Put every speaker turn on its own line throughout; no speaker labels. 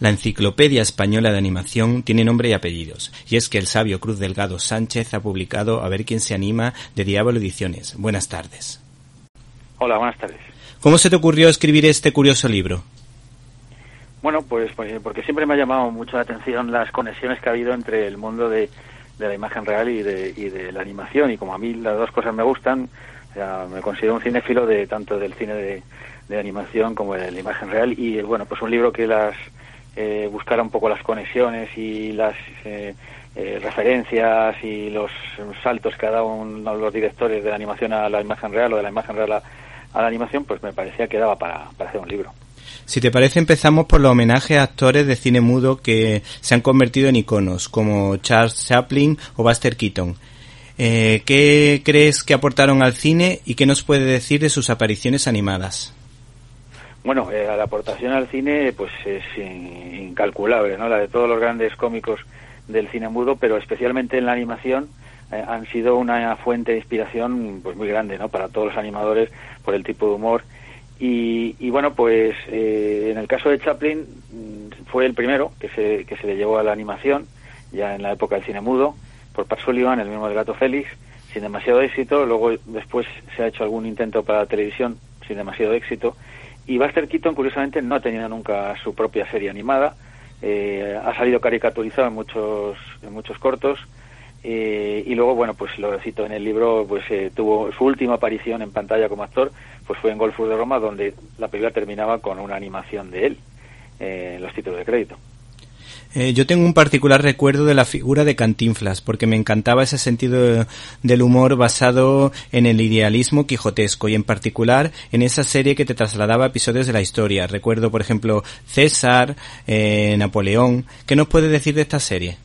La Enciclopedia Española de Animación tiene nombre y apellidos, y es que el sabio Cruz Delgado Sánchez ha publicado A ver quién se anima de Diablo Ediciones. Buenas tardes.
Hola, buenas tardes.
¿Cómo se te ocurrió escribir este curioso libro?
Bueno, pues, pues porque siempre me ha llamado mucho la atención las conexiones que ha habido entre el mundo de, la imagen real y de, y de, la animación, y como a mí las dos cosas me gustan, me considero un cinéfilo de tanto del cine de, animación como de la imagen real, y bueno, pues un libro que las eh, buscar un poco las conexiones y las eh, eh, referencias y los saltos que ha dado uno de los directores de la animación a la imagen real o de la imagen real a, la animación, pues me parecía que daba para, hacer un libro.
Si te parece, empezamos por los homenajes a actores de cine mudo que se han convertido en iconos, como Charles Chaplin o Buster Keaton. ¿Qué crees que aportaron al cine y qué nos puede decir de sus apariciones animadas?
Bueno, eh, la aportación al cine pues es incalculable, ¿no? La de todos los grandes cómicos del cine mudo, pero especialmente en la animación eh, han sido una fuente de inspiración pues muy grande, ¿no? Para todos los animadores por el tipo de humor y, bueno, pues eh, en el caso de Chaplin mm, fue el primero que se, que se le llevó a la animación, ya en la época del cine mudo, por Pat Sullivan, el mismo del gato Félix, sin demasiado éxito. Luego después se ha hecho algún intento para la televisión sin demasiado éxito. Y Buster Keaton, curiosamente, no ha tenido nunca su propia serie animada. Eh, ha salido caricaturizado en muchos, en muchos cortos. Eh, y luego, bueno, pues lo cito en el libro, pues eh, tuvo su última aparición en pantalla como actor, pues fue en Golfus de Roma, donde la película terminaba con una animación de él en los títulos de crédito.
Eh, yo tengo un particular recuerdo de la figura de Cantinflas, porque me encantaba ese sentido del humor basado en el idealismo quijotesco y en particular en esa serie que te trasladaba episodios de la historia. Recuerdo, por ejemplo, César, eh, Napoleón. ¿Qué nos puede decir de esta serie?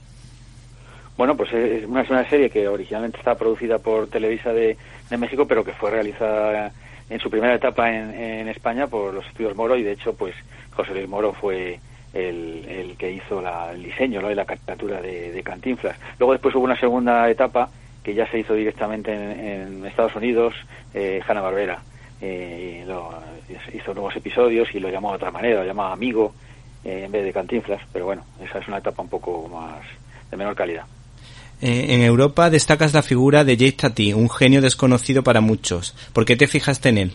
Bueno, pues es una, serie que originalmente está producida por Televisa de, México, pero que fue realizada en su primera etapa en, en España por los estudios Moro y de hecho, pues José Luis Moro fue el, que hizo el diseño ¿no? y la caricatura de, Cantinflas. Luego después hubo una segunda etapa que ya se hizo directamente en, Estados Unidos, eh, Hanna Barbera. Eh, hizo nuevos episodios y lo llamó de otra manera, lo llamaba Amigo eh, en vez de Cantinflas, pero bueno, esa es una etapa un poco más de menor calidad.
Eh, en Europa destacas la figura de Jake Tati, un genio desconocido para muchos. ¿Por qué te fijaste en él?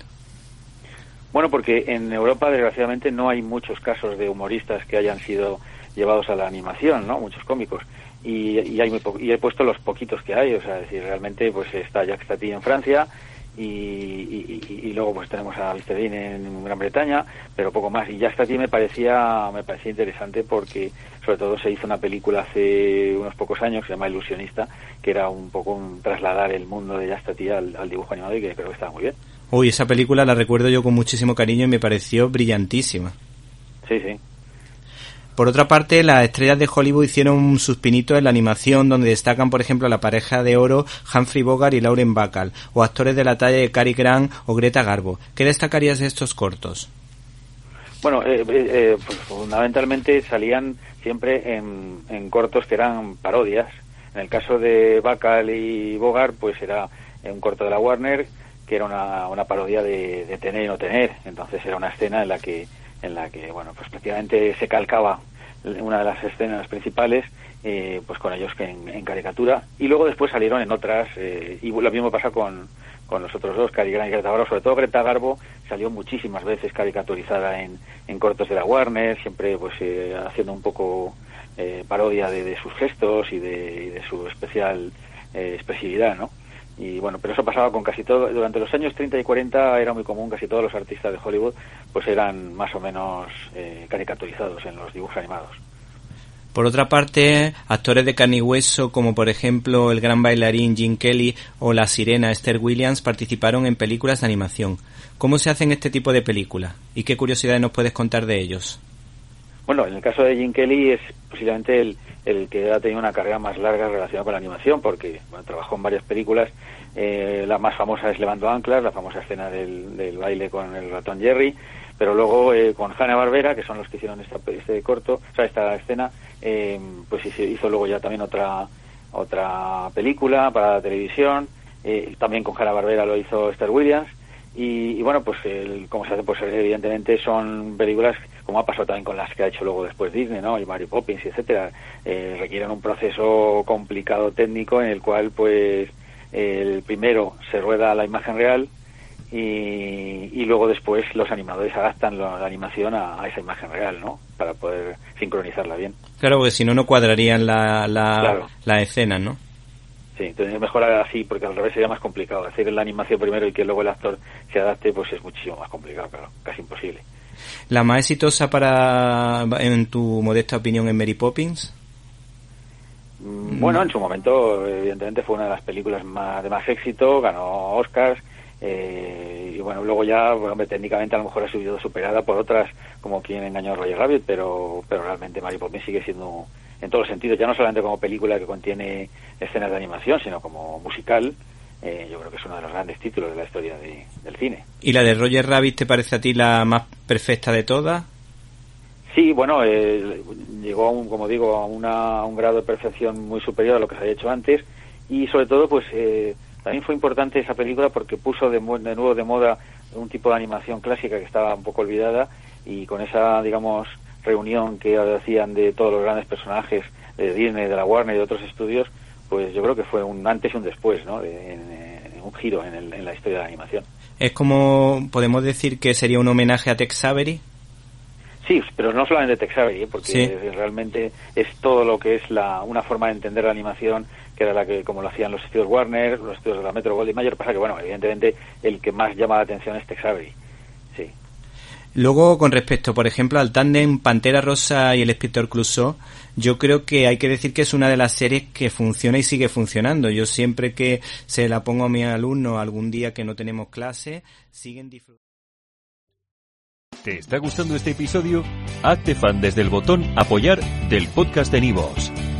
Bueno, porque en Europa, desgraciadamente, no hay muchos casos de humoristas que hayan sido llevados a la animación, ¿no? Muchos cómicos. Y, y hay muy y he puesto los poquitos que hay, o sea, decir, realmente, pues está Jacques Tati en Francia, y, y, luego pues tenemos a Listerine en Gran Bretaña, pero poco más. Y ya hasta me parecía, me parecía interesante porque sobre todo se hizo una película hace unos pocos años que se llama Ilusionista, que era un poco un trasladar el mundo de Yastati al, al dibujo animado y que creo que estaba muy bien.
Uy, esa película la recuerdo yo con muchísimo cariño y me pareció brillantísima.
Sí, sí.
Por otra parte, las estrellas de Hollywood hicieron un suspinito en la animación donde destacan, por ejemplo, la pareja de oro Humphrey Bogart y Lauren Bacall, o actores de la talla de Cary Grant o Greta Garbo. ¿Qué destacarías de estos cortos?
Bueno, eh, eh, eh, pues fundamentalmente salían siempre en, cortos que eran parodias. En el caso de Bacall y Bogart, pues era un corto de la Warner que era una, una parodia de, tener y no tener. Entonces era una escena en la que, en la que bueno, pues prácticamente se calcaba una de las escenas principales, eh, pues con ellos que en, caricatura. Y luego después salieron en otras, eh, y lo mismo pasa con, con los otros dos, Cari y Greta Garbo. Sobre todo Greta Garbo salió muchísimas veces caricaturizada en, en cortos de la Warner, siempre pues eh, haciendo un poco parodia de, sus gestos y de, y de su especial expresividad, ¿no? Y bueno, pero eso pasaba con casi todo, durante los años 30 y 40 era muy común, casi todos los artistas de Hollywood pues eran más o menos eh, caricaturizados en los dibujos animados.
Por otra parte, actores de carne y hueso como por ejemplo el gran bailarín Jim Kelly o la sirena Esther Williams participaron en películas de animación. ¿Cómo se hacen este tipo de películas? ¿Y qué curiosidades nos puedes contar de ellos?
Bueno, en el caso de Jim Kelly es posiblemente el, el que ha tenido una carrera más larga relacionada con la animación, porque bueno, trabajó en varias películas. Eh, la más famosa es Levando Anclas, la famosa escena del, baile con el ratón Jerry, pero luego eh, con Hanna Barbera, que son los que hicieron esta, este corto, o sea, esta escena, eh, pues hizo luego ya también otra otra película para la televisión, eh, también con Hanna Barbera lo hizo Esther Williams, y, bueno, pues el, como se hace, pues evidentemente son películas, como ha pasado también con las que ha hecho luego después Disney, ¿no? Y Mary Poppins, etcétera, eh, requieren un proceso complicado técnico en el cual, pues, el primero se rueda la imagen real, y, luego después los animadores adaptan la, animación a, esa imagen real, ¿no? Para poder sincronizarla bien.
Claro, porque si no, no cuadrarían la, la, escena, ¿no?
Sí, entonces es mejor así, porque al revés sería más complicado. Hacer la animación primero y que luego el actor se adapte, pues es muchísimo más complicado, claro, casi imposible.
¿La más exitosa para, en tu modesta opinión, en Mary Poppins?
Mm, bueno, en su momento, evidentemente, fue una de las películas más, de más éxito, ganó Oscars, eh, y bueno, luego ya, bueno, técnicamente a lo mejor ha sido superada por otras, como quien engañó a Roger Rabbit, pero, pero realmente Mary Poppins sigue siendo, en todos los sentidos, ya no solamente como película que contiene escenas de animación, sino como musical, eh, yo creo que es uno de los grandes títulos de la historia del cine.
¿Y la de Roger Rabbit te parece a ti la más perfecta de todas?
Sí, bueno, eh, llegó, a un, como digo, a, una, a un grado de perfección muy superior a lo que se había hecho antes y sobre todo, pues eh, también fue importante esa película porque puso de, nuevo de moda un tipo de animación clásica que estaba un poco olvidada y con esa, digamos, reunión que hacían de todos los grandes personajes de Disney, de la Warner y de otros estudios, pues yo creo que fue un antes y un después, ¿no? un giro en, la historia de la animación.
Es como, podemos decir que sería un homenaje a Tex Avery.
Sí, pero no solamente Tex Avery, ¿eh? porque realmente es todo lo que es la, una forma de entender la animación que era la que, como lo hacían los estudios Warner, los estudios de la Metro Goldwyn Mayer, pasa que, bueno, evidentemente el que más llama la atención es Tex Avery.
Luego, con respecto, por ejemplo, al tándem Pantera Rosa y el Inspector Clouseau, yo creo que hay que decir que es una de las series que funciona y sigue funcionando. Yo siempre que se la pongo a mi alumno algún día que no tenemos clase, siguen disfrutando.
¿Te está gustando este episodio? Hazte fan desde el botón apoyar del podcast de Nivos.